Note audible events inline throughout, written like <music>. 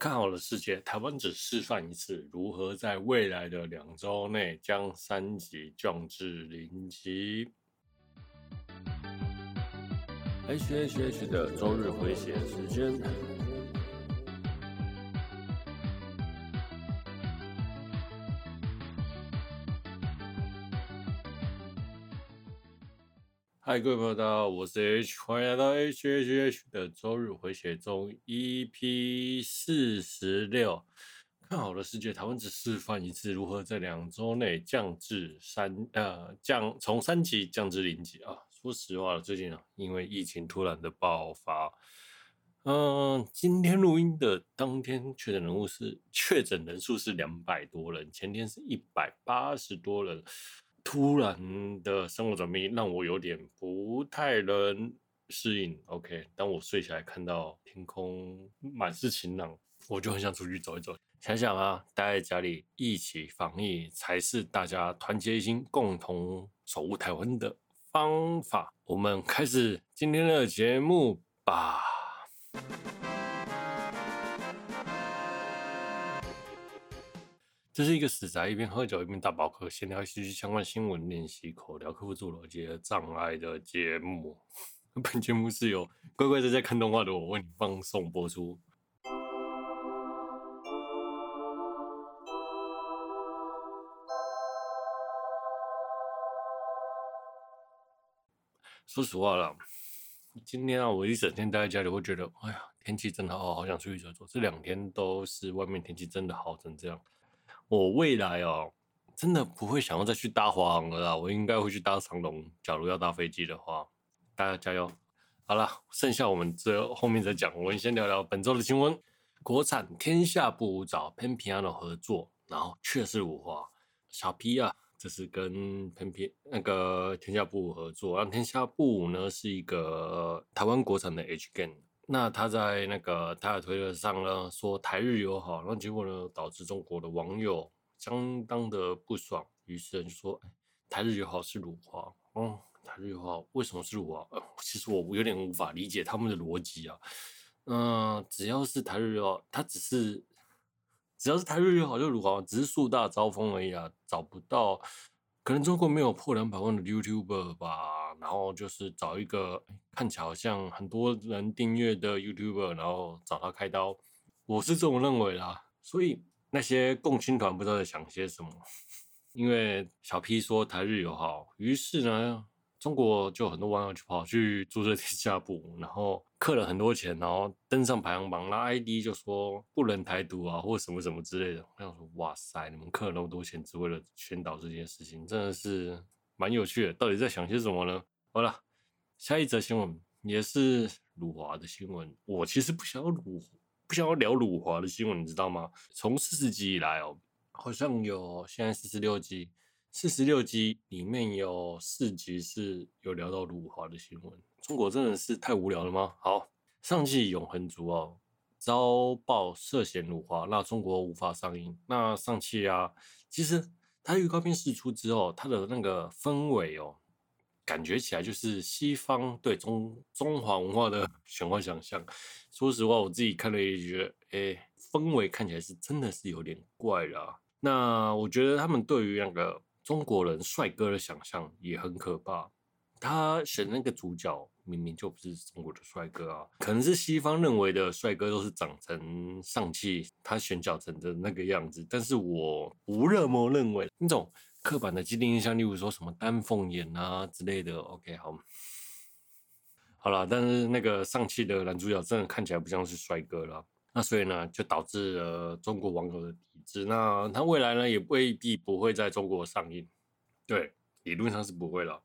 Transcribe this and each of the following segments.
看好了世界，台湾只示范一次如何在未来的两周内将三级降至零级。H H H 的周日回血时间。嗨，各位朋友，大家好，我是 H，欢迎来到 H H H 的周日回血中 EP 四十六。看好了世界，台湾只示范一次如何在两周内降至三呃降从三级降至零级啊。说实话，最近啊，因为疫情突然的爆发，嗯、今天录音的当天确诊人物是确诊人数是两百多人，前天是一百八十多人。突然的生活转变让我有点不太能适应。OK，当我睡起来看到天空满是晴朗，我就很想出去走一走。想想啊，待在家里一起防疫才是大家团结一心、共同守护台湾的方法。我们开始今天的节目吧。这是一个死宅一边喝酒一边打饱课，闲聊戏剧相关新闻，练习口条，克服自我逻辑障碍的节目。<laughs> 本节目是由乖乖在家看动画的我为你放送播出。说实话啦，今天啊，我一整天待在家里，会觉得，哎呀，天气真的好，好想出去走走。这两天都是外面天气真的好成这样。我未来哦，真的不会想要再去搭华航了啦，我应该会去搭长龙。假如要搭飞机的话，大家加油！好了，剩下我们这后面再讲。我们先聊聊本周的新闻。国产天下布找 Pen Piano 合作，然后却是辱华。小 P 啊，这是跟 Penpian 那个天下布合作，让天下布呢是一个台湾国产的 H Game。那他在那个他的推特上呢说台日友好，那结果呢导致中国的网友相当的不爽，于是就说台日友好是辱华，嗯，台日友好为什么是辱华？呃，其实我有点无法理解他们的逻辑啊。嗯、只要是台日友好，他只是只要是台日友好就辱华，只是树大招风而已啊，找不到。可能中国没有破两百万的 YouTuber 吧，然后就是找一个看起来好像很多人订阅的 YouTuber，然后找他开刀，我是这么认为啦。所以那些共青团不知道在想些什么，因为小 P 说台日友好，于是呢。中国就很多网友就跑去注册 <laughs> 天下部，然后氪了很多钱，然后登上排行榜，那 ID 就说不能台独啊，或什么什么之类的。我想说，哇塞，你们氪了那么多钱，只为了宣导这件事情，真的是蛮有趣的。到底在想些什么呢？好了，下一则新闻也是辱华的新闻。我其实不想要辱，不想要聊辱华的新闻，你知道吗？从四十集以来哦，好像有现在四十六集。四十六集里面有四集是有聊到辱华的新闻，中国真的是太无聊了吗？好，上汽永恒族哦遭曝涉嫌辱华，那中国无法上映。那上汽啊，其实它预告片释出之后，它的那个氛围哦，感觉起来就是西方对中中华文化的 <laughs> 玄幻想象。说实话，我自己看了也觉得，哎，氛围看起来是真的是有点怪啦。那我觉得他们对于那个。中国人帅哥的想象也很可怕，他选那个主角明明就不是中国的帅哥啊，可能是西方认为的帅哥都是长成上汽他选角成的那个样子，但是我不那么认为那种刻板的既定印象，例如说什么丹凤眼啊之类的。OK，好，好了，但是那个上汽的男主角真的看起来不像是帅哥了。那所以呢，就导致了中国网友的抵制。那他未来呢，也未必不会在中国上映。对，理论上是不会了。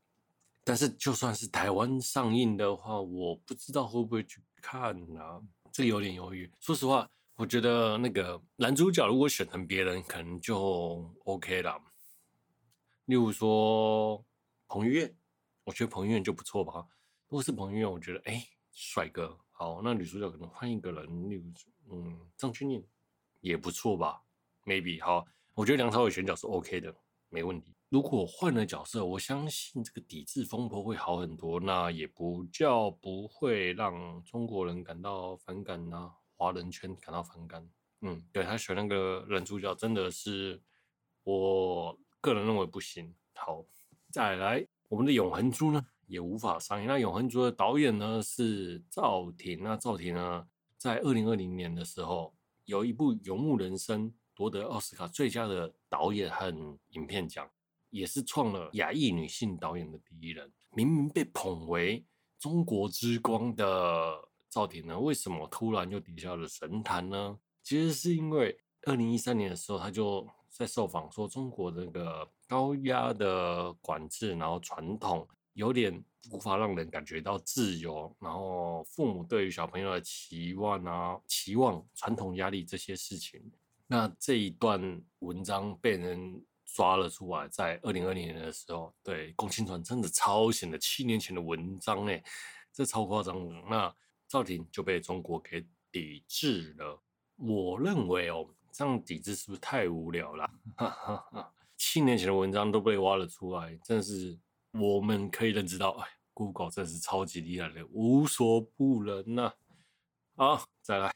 但是就算是台湾上映的话，我不知道会不会去看呢？这个有点犹豫。说实话，我觉得那个男主角如果选成别人，可能就 OK 了。例如说彭于晏，我觉得彭于晏就不错吧。如果是彭于晏，我觉得哎，帅哥。好，那女主角可能换一个人，例如，嗯，张钧甯也不错吧？Maybe 好，我觉得梁朝伟选角是 OK 的，没问题。如果换了角色，我相信这个抵制风波会好很多，那也不叫不会让中国人感到反感呐、华人圈感到反感。嗯，对，他选那个男主角真的是我个人认为不行。好，再来我们的《永恒族》呢也无法上映。那《永恒族》的导演呢是赵婷。那赵婷呢在二零二零年的时候有一部《游牧人生》夺得奥斯卡最佳的导演和影片奖，也是创了亚裔女性导演的第一人。明明被捧为中国之光的赵婷呢，为什么突然就跌下了神坛呢？其实是因为二零一三年的时候，他就在受访说，中国的那个高压的管制，然后传统有点无法让人感觉到自由，然后父母对于小朋友的期望啊、期望、传统压力这些事情。那这一段文章被人抓了出来，在二零二零年的时候，对，共青团真的抄袭了七年前的文章，哎，这超夸张。那赵婷就被中国给抵制了。我认为哦，这样抵制是不是太无聊了？<laughs> 七年前的文章都被挖了出来，真是我们可以认知到，哎，Google 真是超级厉害的，无所不能呐、啊。好，再来，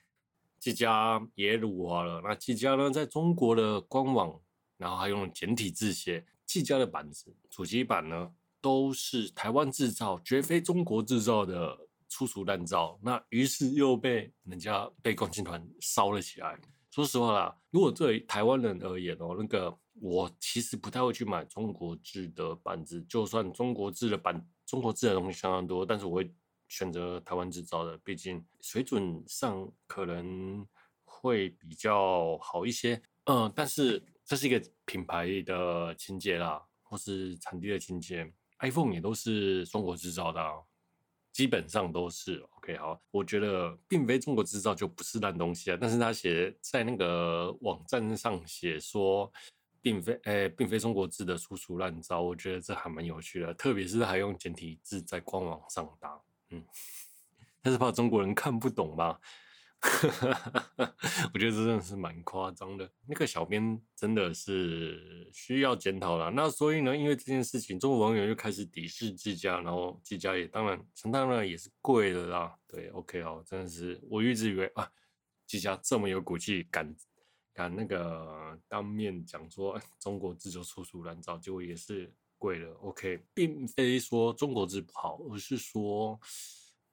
纪嘉也辱华了。那纪嘉呢，在中国的官网，然后还用简体字写，技嘉的板子，主机板呢，都是台湾制造，绝非中国制造的。粗俗烂造，那于是又被人家被共青团烧了起来。说实话啦，如果对台湾人而言哦，那个我其实不太会去买中国制的板子，就算中国制的板、中国制的东西相当多，但是我会选择台湾制造的，毕竟水准上可能会比较好一些。嗯，但是这是一个品牌的情节啦，或是产地的情节，iPhone 也都是中国制造的。基本上都是 OK，好，我觉得并非中国制造就不是烂东西啊。但是他写在那个网站上写说，并非诶、并非中国制的粗俗烂造，我觉得这还蛮有趣的。特别是还用简体字在官网上打，嗯，<laughs> 但是怕中国人看不懂吧。哈哈哈我觉得这真的是蛮夸张的。那个小编真的是需要检讨了。那所以呢，因为这件事情，中国网友又开始抵制技嘉，然后技嘉也当然，当然也是贵的啦。对，OK 哦，真的是我一直以为啊，纪嘉这么有骨气，敢敢那个当面讲说中国制就粗俗烂造，结果也是贵了。OK，并非说中国制不好，而是说。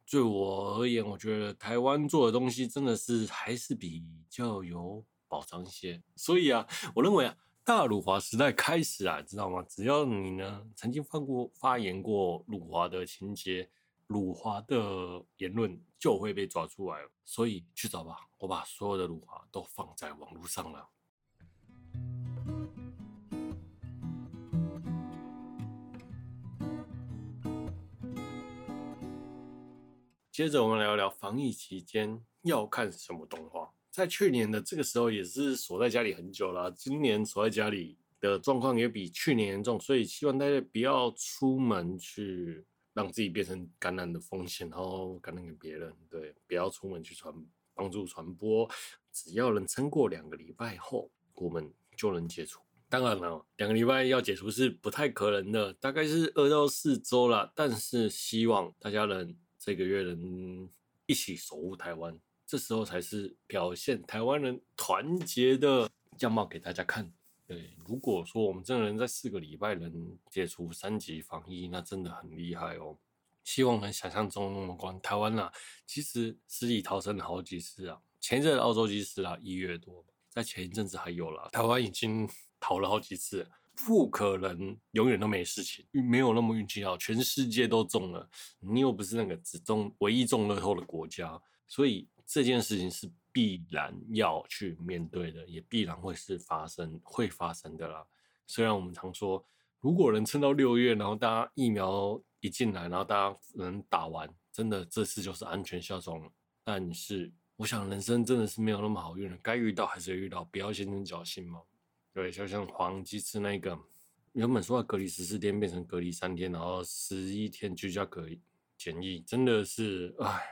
对我而言，我觉得台湾做的东西真的是还是比较有保障一些。所以啊，我认为啊，大辱华时代开始啊，知道吗？只要你呢曾经发过发言过辱华的情节、辱华的言论，就会被抓出来。所以去找吧，我把所有的辱华都放在网络上了。接着我们聊聊防疫期间要看什么动画。在去年的这个时候也是锁在家里很久了，今年锁在家里的状况也比去年严重，所以希望大家不要出门去让自己变成感染的风险，然后感染给别人。对，不要出门去传帮助传播。只要能撑过两个礼拜后，我们就能解除。当然了，两个礼拜要解除是不太可能的，大概是二到四周了。但是希望大家能。这个月能一起守护台湾，这时候才是表现台湾人团结的样貌给大家看。对，如果说我们真的能在四个礼拜能解除三级防疫，那真的很厉害哦。希望能想象中那么关台湾啊，其实死里逃生了好几次啊。前一阵澳洲机师啊，一月多，在前一阵子还有了，台湾已经逃了好几次。不可能永远都没事情，没有那么运气好，全世界都中了，你又不是那个只中唯一中乐透的国家，所以这件事情是必然要去面对的，也必然会是发生会发生的啦。虽然我们常说，如果能撑到六月，然后大家疫苗一进来，然后大家能打完，真的这次就是安全下庄了。但是我想人生真的是没有那么好运了，该遇到还是遇到，不要心存侥幸嘛。对，就像黄鸡翅那个，原本说要隔离十四天，变成隔离三天，然后十一天居家隔离检疫，真的是唉，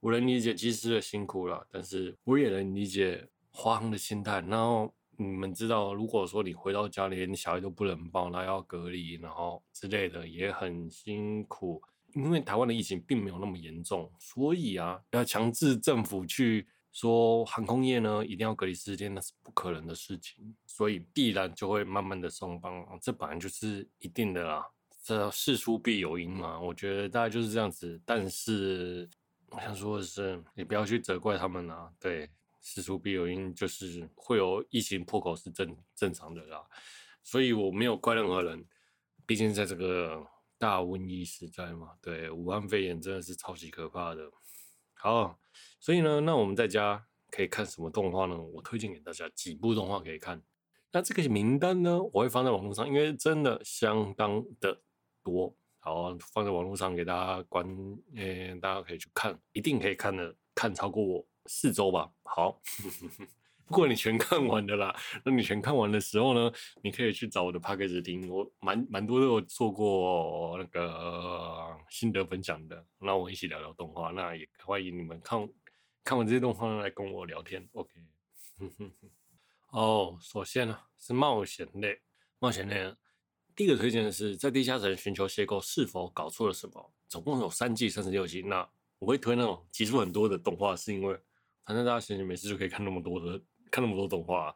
我能理解机师的辛苦了，但是我也能理解华航的心态。然后你们知道，如果说你回到家里，连小孩都不能抱，那要隔离，然后之类的，也很辛苦。因为台湾的疫情并没有那么严重，所以啊，要强制政府去说航空业呢一定要隔离十天，那是不可能的事情，所以必然就会慢慢的松绑，这本来就是一定的啦。这事出必有因嘛，我觉得大概就是这样子。但是我想说的是，你不要去责怪他们啦。对，事出必有因，就是会有疫情破口是正正常的啦。所以我没有怪任何人，毕竟在这个大瘟疫时代嘛，对，武汉肺炎真的是超级可怕的。好。所以呢，那我们在家可以看什么动画呢？我推荐给大家几部动画可以看。那这个名单呢，我会放在网络上，因为真的相当的多。好，放在网络上给大家观，呃，大家可以去看，一定可以看的，看超过我四周吧。好，<laughs> 不过你全看完的啦。那你全看完的时候呢，你可以去找我的 Podcast 听，我蛮蛮多都有做过那个心得分享的。那我一起聊聊动画，那也欢迎你们看。看完这些动画来跟我聊天，OK。<laughs> 哦，oh, 首先呢是冒险类，冒险类呢，第一个推荐的是在地下城寻求邂逅，是否搞错了什么？总共有三季三十六集。那我会推那种集数很多的动画，是因为反正大家闲闲没事就可以看那么多的，看那么多动画。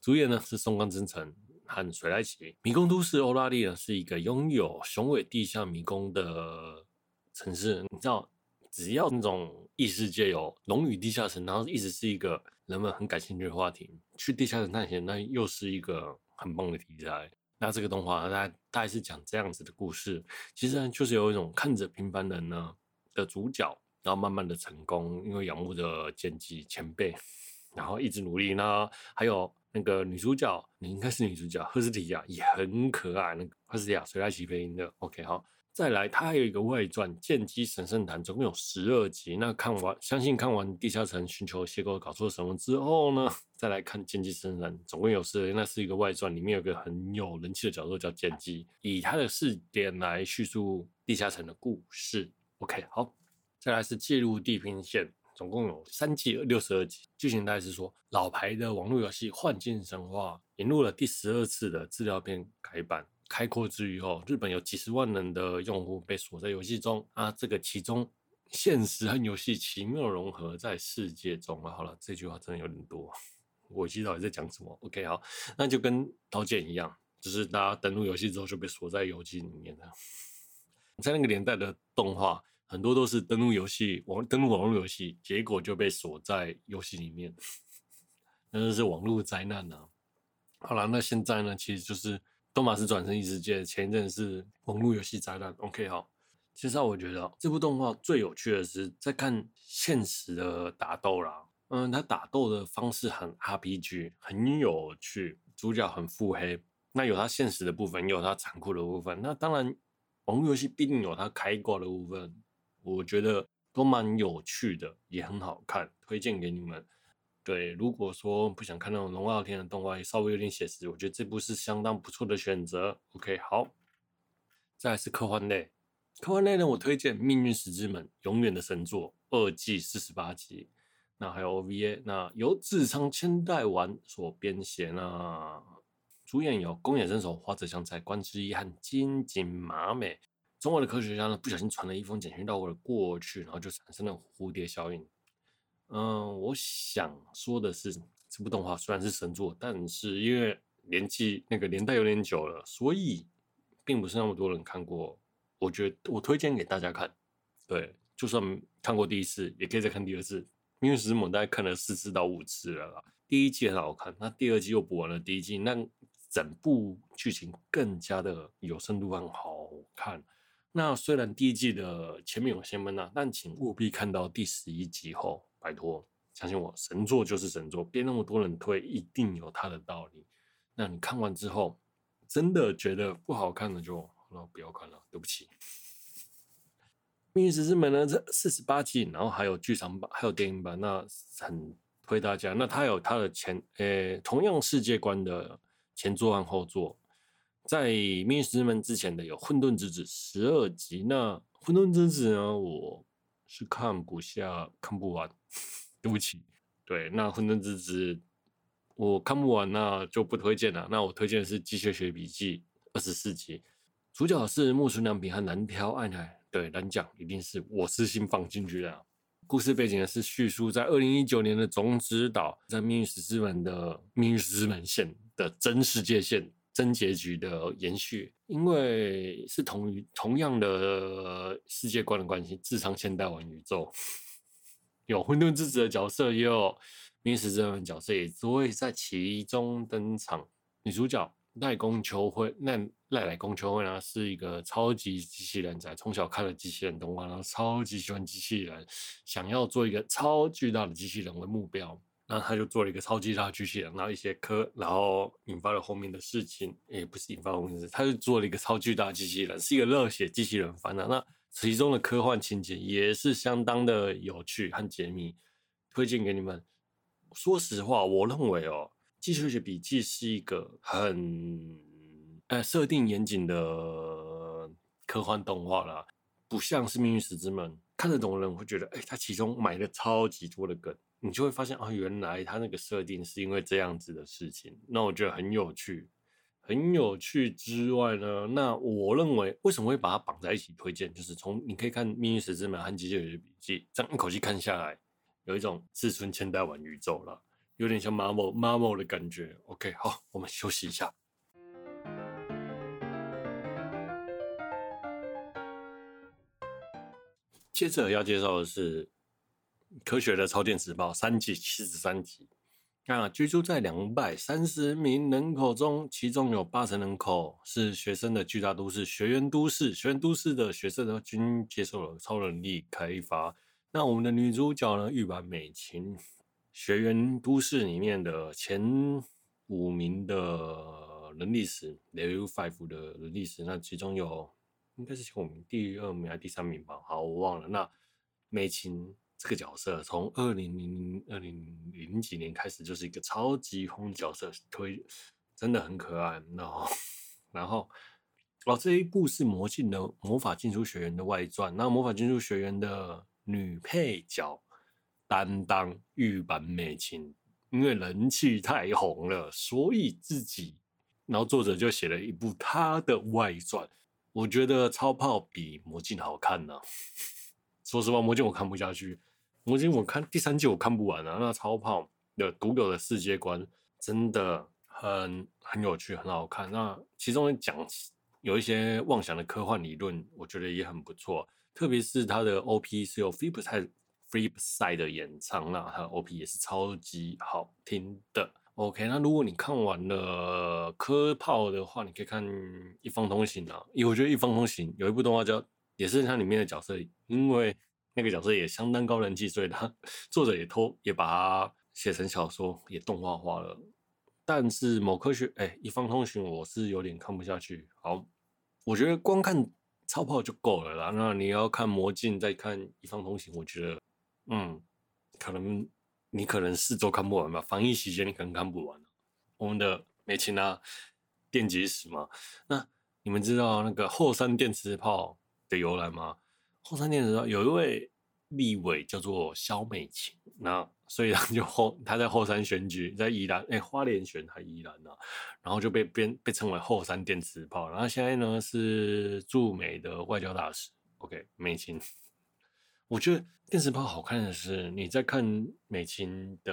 主演呢是松冈真澄和水濑奇。迷宫都市欧拉利呢是一个拥有雄伟地下迷宫的城市，你知道？只要那种异世界有龙与地下城，然后一直是一个人们很感兴趣的话题。去地下城探险，那又是一个很棒的题材。那这个动画大概大概是讲这样子的故事，其实呢就是有一种看着平凡人呢的主角，然后慢慢的成功，因为仰慕着剪辑前辈，然后一直努力呢。还有那个女主角，你应该是女主角赫斯提亚也很可爱，那个赫斯提亚水濑奇配音的。OK，好。再来，它还有一个外传《剑姬神圣坛》，总共有十二集。那看完，相信看完《地下城寻求邂逅》搞错了什么之后呢，<laughs> 再来看《剑姬神圣坛》，总共有十二。那是一个外传，里面有个很有人气的角色叫剑姬，以他的视点来叙述地下城的故事。OK，好，再来是《介入地平线》，总共有三季六十二集。剧情大概是说，老牌的网络游戏《幻境神话》引入了第十二次的资料片改版。开阔之余哦，日本有几十万人的用户被锁在游戏中啊！这个其中现实和游戏奇妙融合在世界中啊！好了，这句话真的有点多，我知道你在讲什么。OK，好，那就跟刀剑一样，就是大家登录游戏之后就被锁在游戏里面了。在那个年代的动画，很多都是登录游戏网登录网络游戏，结果就被锁在游戏里面，<laughs> 那就是网络灾难啊！好了，那现在呢，其实就是。多玛斯转生异世界，前一阵是网络游戏灾难。OK，好，其实我觉得这部动画最有趣的是在看现实的打斗啦。嗯，他打斗的方式很 RPG，很有趣，主角很腹黑。那有他现实的部分，也有他残酷的部分。那当然，网络游戏必定有他开挂的部分。我觉得都蛮有趣的，也很好看，推荐给你们。对，如果说不想看那种龙傲天的动画，稍微有点写实，我觉得这部是相当不错的选择。OK，好，再来是科幻类，科幻类呢，我推荐《命运石之门》，永远的神作，二季四十八集。那还有 OVA，那由志仓千代丸所编写，那主演有宫野真守、花泽香菜、关之一和金井麻美。中国的科学家呢，不小心传了一封简讯到我的过去，然后就产生了蝴蝶效应。嗯，我想说的是，这部动画虽然是神作，但是因为年纪那个年代有点久了，所以并不是那么多人看过。我觉得我推荐给大家看，对，就算看过第一次，也可以再看第二次。因为石猛大概看了四次到五次了啦。第一季很好看，那第二季又补完了第一季，那整部剧情更加的有深度，很好看。那虽然第一季的前面有些闷啊，但请务必看到第十一集后。拜托，相信我，神作就是神作，别那么多人推，一定有它的道理。那你看完之后，真的觉得不好看的就那不要看了，对不起。《命运石之门》呢，这四十八集，然后还有剧场版，还有电影版，那很推大家。那它有它的前，呃，同样世界观的前作和后作。在《命运石之门》之前的有《混沌之子》十二集，那《混沌之子》呢，我。是看不下，看不完，对不起。对，那《混沌之子》我看不完，那就不推荐了。那我推荐的是《机械学笔记》二十四集，主角是木村良平和南条爱乃。对，蓝奖一定是我私心放进去的。故事背景呢是叙述在二零一九年的种子岛，在命运石之门的命运石之门线的真世界线真结局的延续，因为是同于同样的世界观的关系，自创千代丸宇宙，有混沌之子的角色，也有命运石之门角色，也都会在其中登场。女主角。赖宫秋惠，那赖赖宫秋惠呢，是一个超级机器人仔，从小看了机器人动画，然后超级喜欢机器人，想要做一个超巨大的机器人为目标，然后他就做了一个超级大的机器人，然后一些科，然后引发了后面的事情，也不是引发后面的事，他就做了一个超巨大的机器人，是一个热血机器人番啊。那其中的科幻情节也是相当的有趣和解密，推荐给你们。说实话，我认为哦。《机械学笔记》是一个很呃设定严谨的科幻动画啦，不像是《命运石之门》，看得懂的人会觉得，哎、欸，它其中埋了超级多的梗，你就会发现啊，原来它那个设定是因为这样子的事情，那我觉得很有趣，很有趣之外呢，那我认为为什么会把它绑在一起推荐，就是从你可以看《命运石之门》和《机械学笔记》，这样一口气看下来，有一种自尊千代丸宇宙了。有点像 Marvel Marvel 的感觉。OK，好，我们休息一下。接着要介绍的是《科学的超电磁炮》三季七十三集。那居住在两百三十名人口中，其中有八成人口是学生的巨大都市——学员都市。学员都市的学生呢，均接受了超能力开发。那我们的女主角呢，玉版美琴。学员都市里面的前五名的人力石，Level Five 的人力石，那其中有应该是前五名，第二名还是第三名吧？好，我忘了。那美琴这个角色，从二零零二零零几年开始就是一个超级红角色，推真的很可爱。然后，然后哦，这一部是魔镜的魔法禁书学园的外传，那魔法禁书学园的女配角。担当玉坂美琴，因为人气太红了，所以自己，然后作者就写了一部他的外传。我觉得超炮比魔镜好看呢、<laughs> 说实话，魔镜我看不下去，魔镜我看第三季我看不完啊。那超跑的独有的世界观真的很很有趣，很好看。那其中讲有一些妄想的科幻理论，我觉得也很不错。特别是他的 OP 是由 Flipside Flipside 的演唱，那他的 OP 也是超级好听的。OK，那如果你看完了科炮的话，你可以看《一方通行》啊，因为我觉得《一方通行》有一部动画叫，也是它里面的角色，因为那个角色也相当高人气，所以他 <laughs> 作者也偷也把它写成小说，也动画化了。但是某科学，哎、《一方通行》我是有点看不下去。好，我觉得光看超炮就够了啦。那你要看魔镜，再看《一方通行》，我觉得。嗯，可能你可能四周看不完吧，防疫期间你可能看不完。我们的美琴啊，电击石嘛，那你们知道那个后山电磁炮的由来吗？后山电磁炮有一位立委叫做萧美琴，那所以他就后他在后山选举，在宜兰哎花莲选还宜兰呢，然后就被编被称为后山电磁炮，然后现在呢是驻美的外交大使。OK，美琴。我觉得电磁炮好看的是，你在看美琴的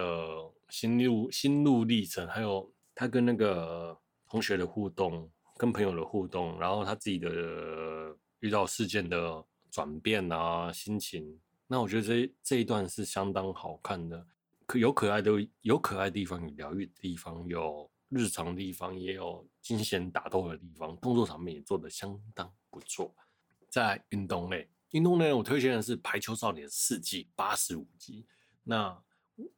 心路心路历程，还有他跟那个同学的互动，跟朋友的互动，然后他自己的遇到事件的转变啊，心情。那我觉得这这一段是相当好看的，可有可爱的，有可爱的地方，有疗愈的地方，有日常的地方，也有惊险打斗的地方，动作场面也做得相当不错。在运动类。运动类，我推荐的是《排球少年》四季八十五集。那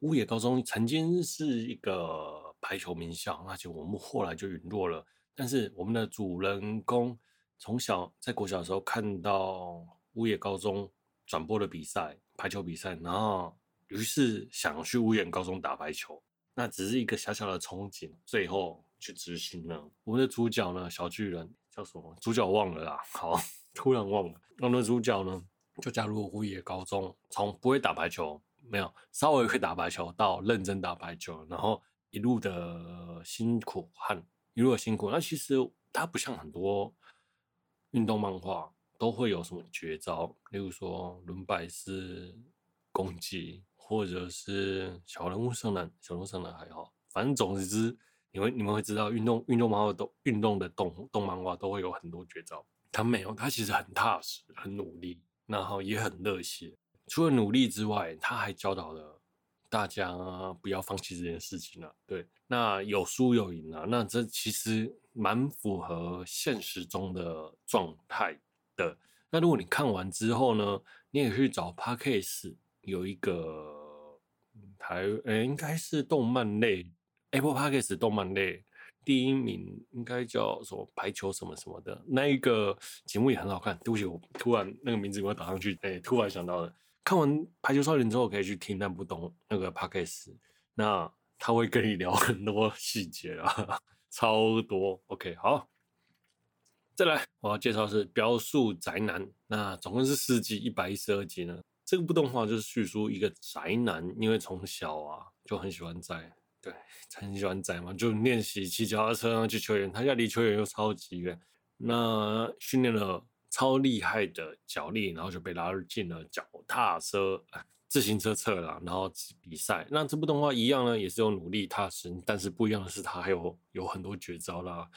乌野高中曾经是一个排球名校，那就我们后来就陨落了。但是我们的主人公从小在国小的时候看到乌野高中转播的比赛，排球比赛，然后于是想去乌野高中打排球。那只是一个小小的憧憬，最后去执行了。我们的主角呢，小巨人叫什么？主角忘了啦。好。突然忘了，那女主角呢，就加入乌野高中，从不会打排球，没有稍微会打排球，到认真打排球，然后一路的辛苦和一路的辛苦。那其实它不像很多运动漫画都会有什么绝招，例如说轮摆式攻击，或者是小人物上篮，小人物上篮还好，反正总之，你会你们会知道，运动运动漫画动运动的动动漫画都会有很多绝招。他没有，他其实很踏实，很努力，然后也很热血。除了努力之外，他还教导了大家不要放弃这件事情了。对，那有输有赢啊，那这其实蛮符合现实中的状态的。那如果你看完之后呢，你也可以找 Podcast 有一个台，呃，应该是动漫类 Apple Podcast 动漫类第一名，应该叫什么排球什么什么的那一个节目也很好看。对不起，我突然那个名字给我打上去，哎，突然想到了。看完排球少年之后，可以去听那不懂那个 Podcast，那他会跟你聊很多细节啊，<laughs> 超多。OK，好。再来，我要介绍是《飙速宅男》，那总共是四集，一百一十二集呢。这部动画就是叙述一个宅男，因为从小啊就很喜欢宅，对，很喜欢宅嘛，就练习骑脚踏车啊去球员，他家离球员又超级远，那训练了超厉害的脚力，然后就被拉入进了脚踏车、<laughs> 自行车侧栏，然后比赛。那这部动画一样呢，也是有努力踏实，但是不一样的是，他还有有很多绝招啦。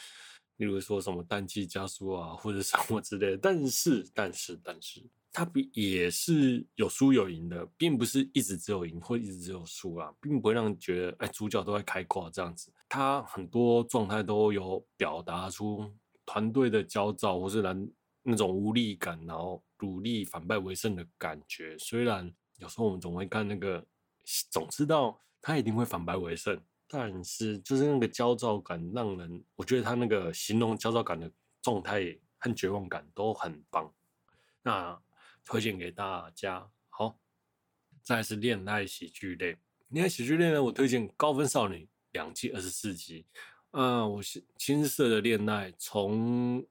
例如说什么氮气加速啊，或者什么之类的，但是但是但是，它比也是有输有赢的，并不是一直只有赢或一直只有输啊，并不会让人觉得哎，主角都在开挂这样子。他很多状态都有表达出团队的焦躁，或是然那种无力感，然后努力反败为胜的感觉。虽然有时候我们总会看那个，总知道他一定会反败为胜。但是就是那个焦躁感，让人我觉得他那个形容焦躁感的状态和绝望感都很棒，那推荐给大家。好，再来是恋爱喜剧类，恋爱喜剧类呢，我推荐《高分少女》两季二十四集。啊，我是青涩的恋爱，从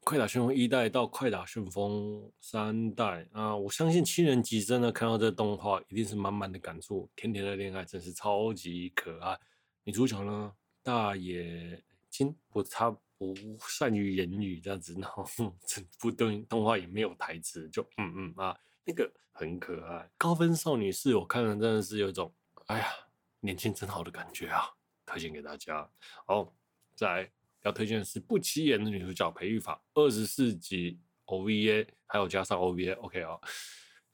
快打旋风一代到快打旋风三代啊，我相信七人级真的看到这动画一定是满满的感触。甜甜的恋爱真是超级可爱。女主角呢，大野金不，她不善于言语这样子，然后 <laughs> 整部动动画也没有台词，就嗯嗯啊，那个很可爱。高分少女是我看了真的是有一种，哎呀，年轻真好的感觉啊，推荐给大家。好，再来要推荐的是不起眼的女主角培育法二十四集 OVA，还有加上 OVA，OK、OK、啊。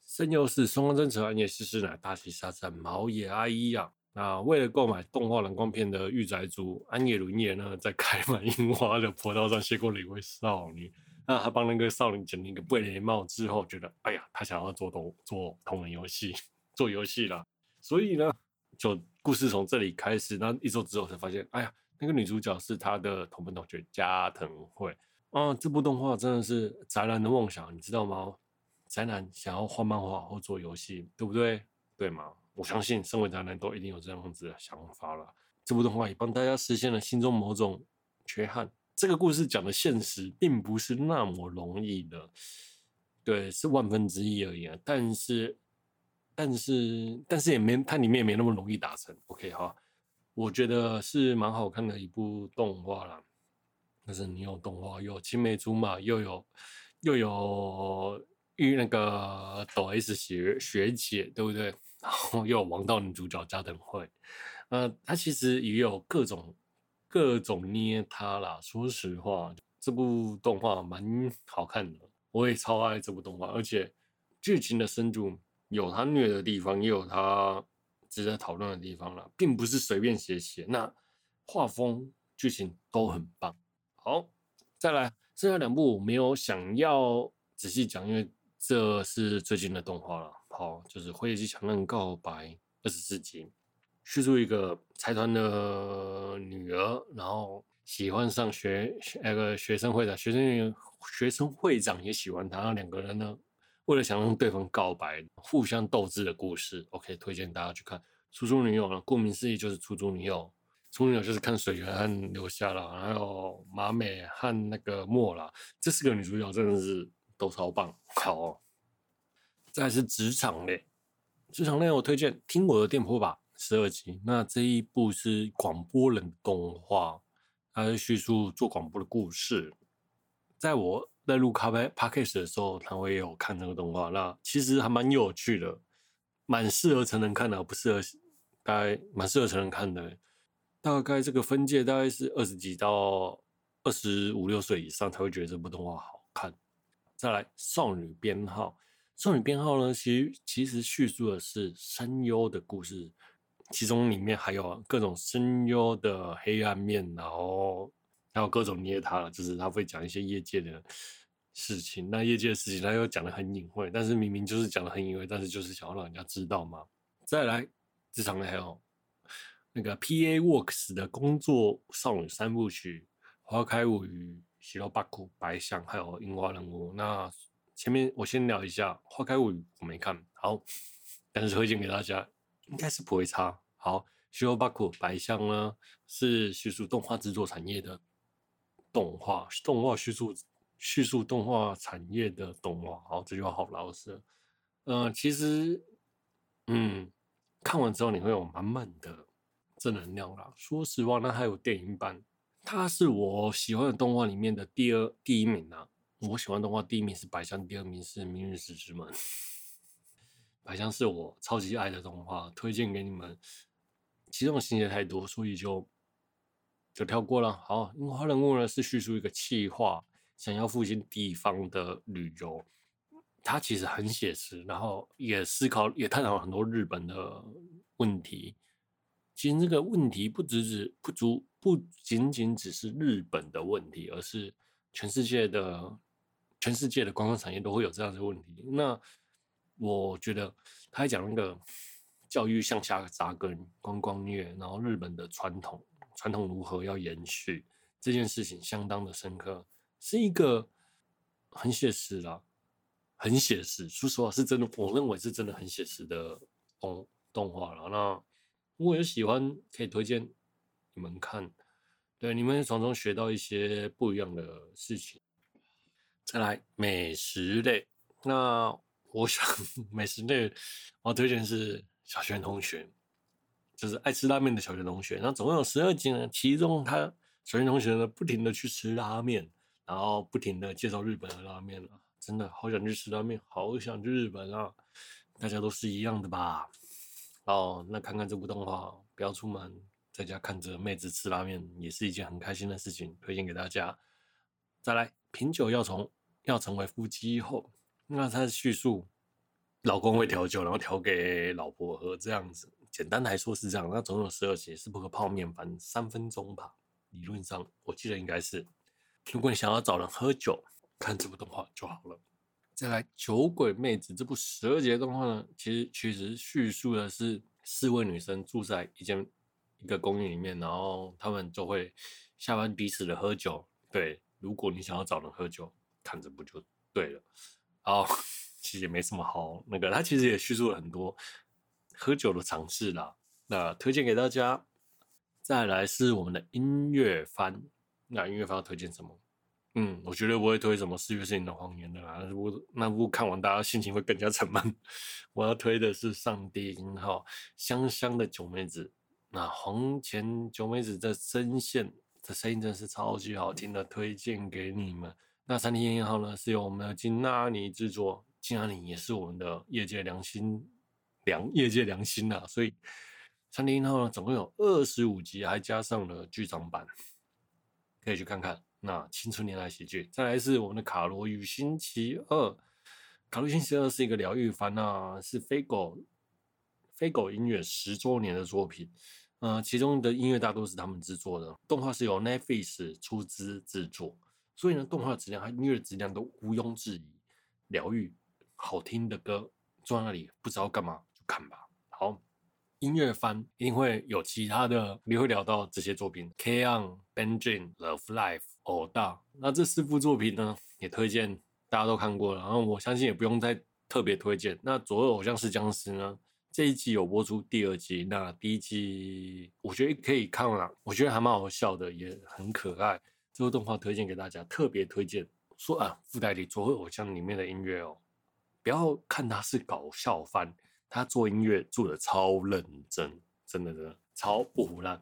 声优是松冈祯丞、安野希世乃、大西沙赞、毛野阿依啊。那为了购买动画蓝光片的御宅族安野伦也呢，在开满樱花的坡道上邂逅了一位少女。那他帮那个少女剪了一个贝雷帽之后，觉得哎呀，他想要做动做同人游戏，<laughs> 做游戏了。所以呢，就故事从这里开始。那一周之后才发现，哎呀，那个女主角是他的同班同学加藤惠。啊，这部动画真的是宅男的梦想，你知道吗？宅男想要画漫画或做游戏，对不对？对吗？我相信，身为宅男都一定有这样子的想法了。这部动画也帮大家实现了心中某种缺憾。这个故事讲的现实并不是那么容易的，对，是万分之一而已啊。但是，但是，但是也没它里面也没那么容易达成。OK 哈，我觉得是蛮好看的一部动画啦。但是你有动画，又有青梅竹马，又有又有与那个抖 S 学学姐，对不对？然后又有王道女主角加藤惠，呃，她其实也有各种各种捏她啦。说实话，这部动画蛮好看的，我也超爱这部动画，而且剧情的深度有它虐的地方，也有它值得讨论的地方啦，并不是随便写写。那画风、剧情都很棒。好，再来剩下两部我没有想要仔细讲，因为这是最近的动画了。好，就是《辉夜姬强韧告白》二十四集，叙述一个财团的女儿，然后喜欢上学那个学生会长，学生学生会长也喜欢她，两个人呢，为了想让对方告白，互相斗智的故事。OK，推荐大家去看《出租女友》了。顾名思义就是出租女友，出租女友就是看水原和流下了，还有马美和那个莫啦，这四个女主角真的是都超棒。好。再是职场类，职场类我推荐《听我的店铺吧》十二集。那这一部是广播人动画，它是叙述做广播的故事。在我在录咖啡 podcast 的时候，他会有看这个动画。那其实还蛮有趣的，蛮适合成人看的，不适合大概蛮适合成人看的。大概这个分界大概是二十几到二十五六岁以上才会觉得这部动画好看。再来，少女编号，少女编号呢，其实其实叙述的是声优的故事，其中里面还有各种声优的黑暗面，然后还有各种捏他，就是他会讲一些业界的事情。那业界的事情他又讲得很隐晦，但是明明就是讲得很隐晦，但是就是想要让人家知道嘛。再来，职场还有。那个 P.A. Works 的工作少女三部曲《花开物语》、《喜乐巴库》、《白象》还有《樱花人物》。那前面我先聊一下《花开物语》，我没看好，但是推荐给大家，应该是不会差。好，《喜乐巴库》、《白箱》呢是叙述动画制作产业的动画，动画叙述叙述动画产业的动画。好，这句话好老实。呃，其实，嗯，看完之后你会有满满的。正能量啦！说实话，那还有电影版，它是我喜欢的动画里面的第二第一名啊。我喜欢动画第一名是《白箱》，第二名是《明日使之门》。《白箱》是我超级爱的动画，推荐给你们。其中的情节太多，所以就就跳过了。好，樱花任务呢是叙述一个企划，想要复兴地方的旅游，它其实很写实，然后也思考也探讨了很多日本的问题。其实这个问题不只是不足，不仅仅只是日本的问题，而是全世界的全世界的观光产业都会有这样的问题。那我觉得他还讲那个教育向下扎根、观光业，然后日本的传统传统如何要延续这件事情，相当的深刻，是一个很写实啦，很写实。说实话，是真的，我认为是真的很写实的动动画了。那如果有喜欢，可以推荐你们看，对，你们从中学到一些不一样的事情。再来美食类，那我想 <laughs> 美食类我推荐是小泉同学，就是爱吃拉面的小泉同学。那总共有十二集呢，其中他小泉同学呢不停的去吃拉面，然后不停的介绍日本的拉面了，真的好想去吃拉面，好想去日本啊！大家都是一样的吧？哦，那看看这部动画，不要出门，在家看着妹子吃拉面，也是一件很开心的事情，推荐给大家。再来，品酒要从要成为夫妻后，那他叙述，老公会调酒，然后调给老婆喝，这样子。简单来说是这样，那总有十二节，是不可泡面番三分钟吧？理论上，我记得应该是。如果你想要找人喝酒，看这部动画就好了。再来，《酒鬼妹子》这部十二节动画呢，其实其实叙述的是四位女生住在一间一个公寓里面，然后她们就会下班彼此的喝酒。对，如果你想要找人喝酒，看这部就对了。好，其实也没什么好那个，它其实也叙述了很多喝酒的尝试啦。那推荐给大家。再来是我们的音乐番，那音乐番要推荐什么？嗯，我绝对不会推什么四月是你的谎言的啦。那部那部看完，大家心情会更加沉闷。我要推的是上帝音号香香的九妹子。那黄前九妹子的声线，这声音真是超级好听的，推荐给你们。那上帝音号呢，是由我们的金阿尼制作，金阿尼也是我们的业界良心良业界良心呐。所以上帝音号呢，总共有二十五集，还加上了剧场版，可以去看看。那青春年代喜剧，再来是我们的《卡罗与星期二》。《卡罗星期二》是一个疗愈番啊，是飞狗飞狗音乐十周年的作品。呃，其中的音乐大多是他们制作的，动画是由 Netflix 出资制作，所以呢，动画质量和音乐质量都毋庸置疑。疗愈，好听的歌，坐在那里不知道干嘛就看吧。好。音乐番一定会有其他的，你会聊到这些作品，K-On、Benjamin、Love Life、偶大。那这四部作品呢，也推荐大家都看过了，然后我相信也不用再特别推荐。那《左耳偶像是僵尸》呢，这一季有播出第二季，那第一季我觉得可以看了，我觉得还蛮好笑的，也很可爱。这部动画推荐给大家，特别推荐。说啊，附带里《左耳偶像》里面的音乐哦，不要看它是搞笑番。他做音乐做的超认真，真的真的超不唬烂。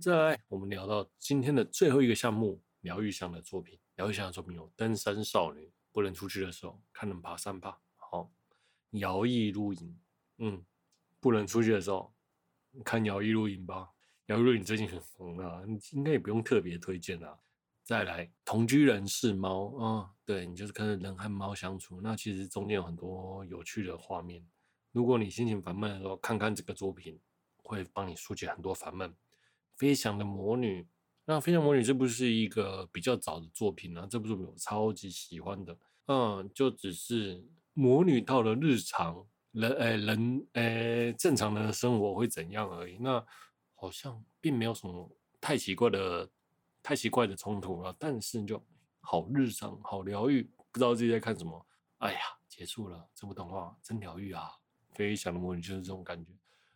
再来，我们聊到今天的最后一个项目，疗愈香的作品。疗愈向的作品有《登山少女》，不能出去的时候看人爬山吧。好，摇曳露营，嗯，不能出去的时候看摇曳露营吧。摇曳露营最近很红啊，应该也不用特别推荐啊。再来，同居人是猫啊、对，你就是跟人和猫相处，那其实中间有很多有趣的画面。如果你心情烦闷的时候，看看这个作品，会帮你疏解很多烦闷。飞翔的魔女。那《飞翔魔女》这部是一个比较早的作品啊，这部作品我超级喜欢的。嗯，就只是魔女到了日常人，诶、人，诶、正常人的生活会怎样而已。那好像并没有什么太奇怪的、太奇怪的冲突啊。但是就好日常、好疗愈，不知道自己在看什么。哎呀，结束了，这部动画真疗愈啊！《飞翔的魔女》就是这种感觉。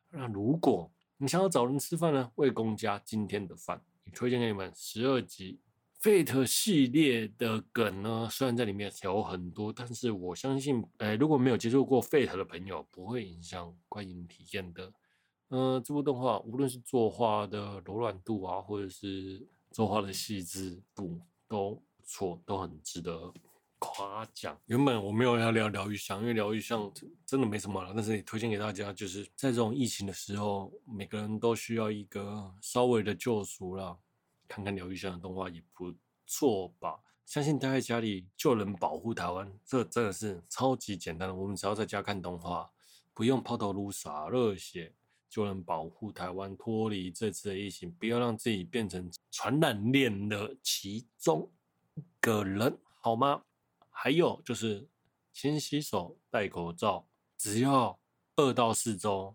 那如果你想要找人吃饭呢？为公家今天的饭。推荐给你们十二集 Fate 系列的梗呢，虽然在里面有很多，但是我相信，哎，如果没有接触过 Fate 的朋友，不会影响观影体验的。嗯、呃，这部动画无论是作画的柔软度啊，或者是作画的细致度都不错，都很值得夸奖。原本我没有要聊疗愈向，因为疗愈向真的没什么了，但是也推荐给大家，就是在这种疫情的时候，每个人都需要一个稍微的救赎了。看看疗愈向的动画也不错吧？相信待在家里就能保护台湾，这真的是超级简单的。我们只要在家看动画，不用抛头颅洒热血，就能保护台湾脱离这次的疫情，不要让自己变成传染链的其中一个人，好吗？还有就是勤洗手、戴口罩，只要二到四周，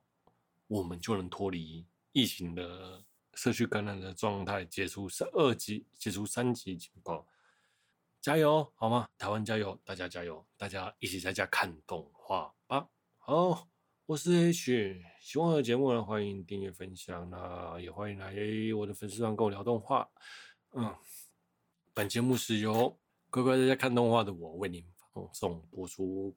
我们就能脱离疫情的。社区感染的状态，解除三二级，解除三级警报，加油好吗？台湾加油，大家加油，大家一起在家看动画吧。好，我是 H，喜欢我的节目呢，欢迎订阅分享，那也欢迎来我的粉丝团跟我聊动画。嗯，本节目是由乖乖在家看动画的我为您放送播出。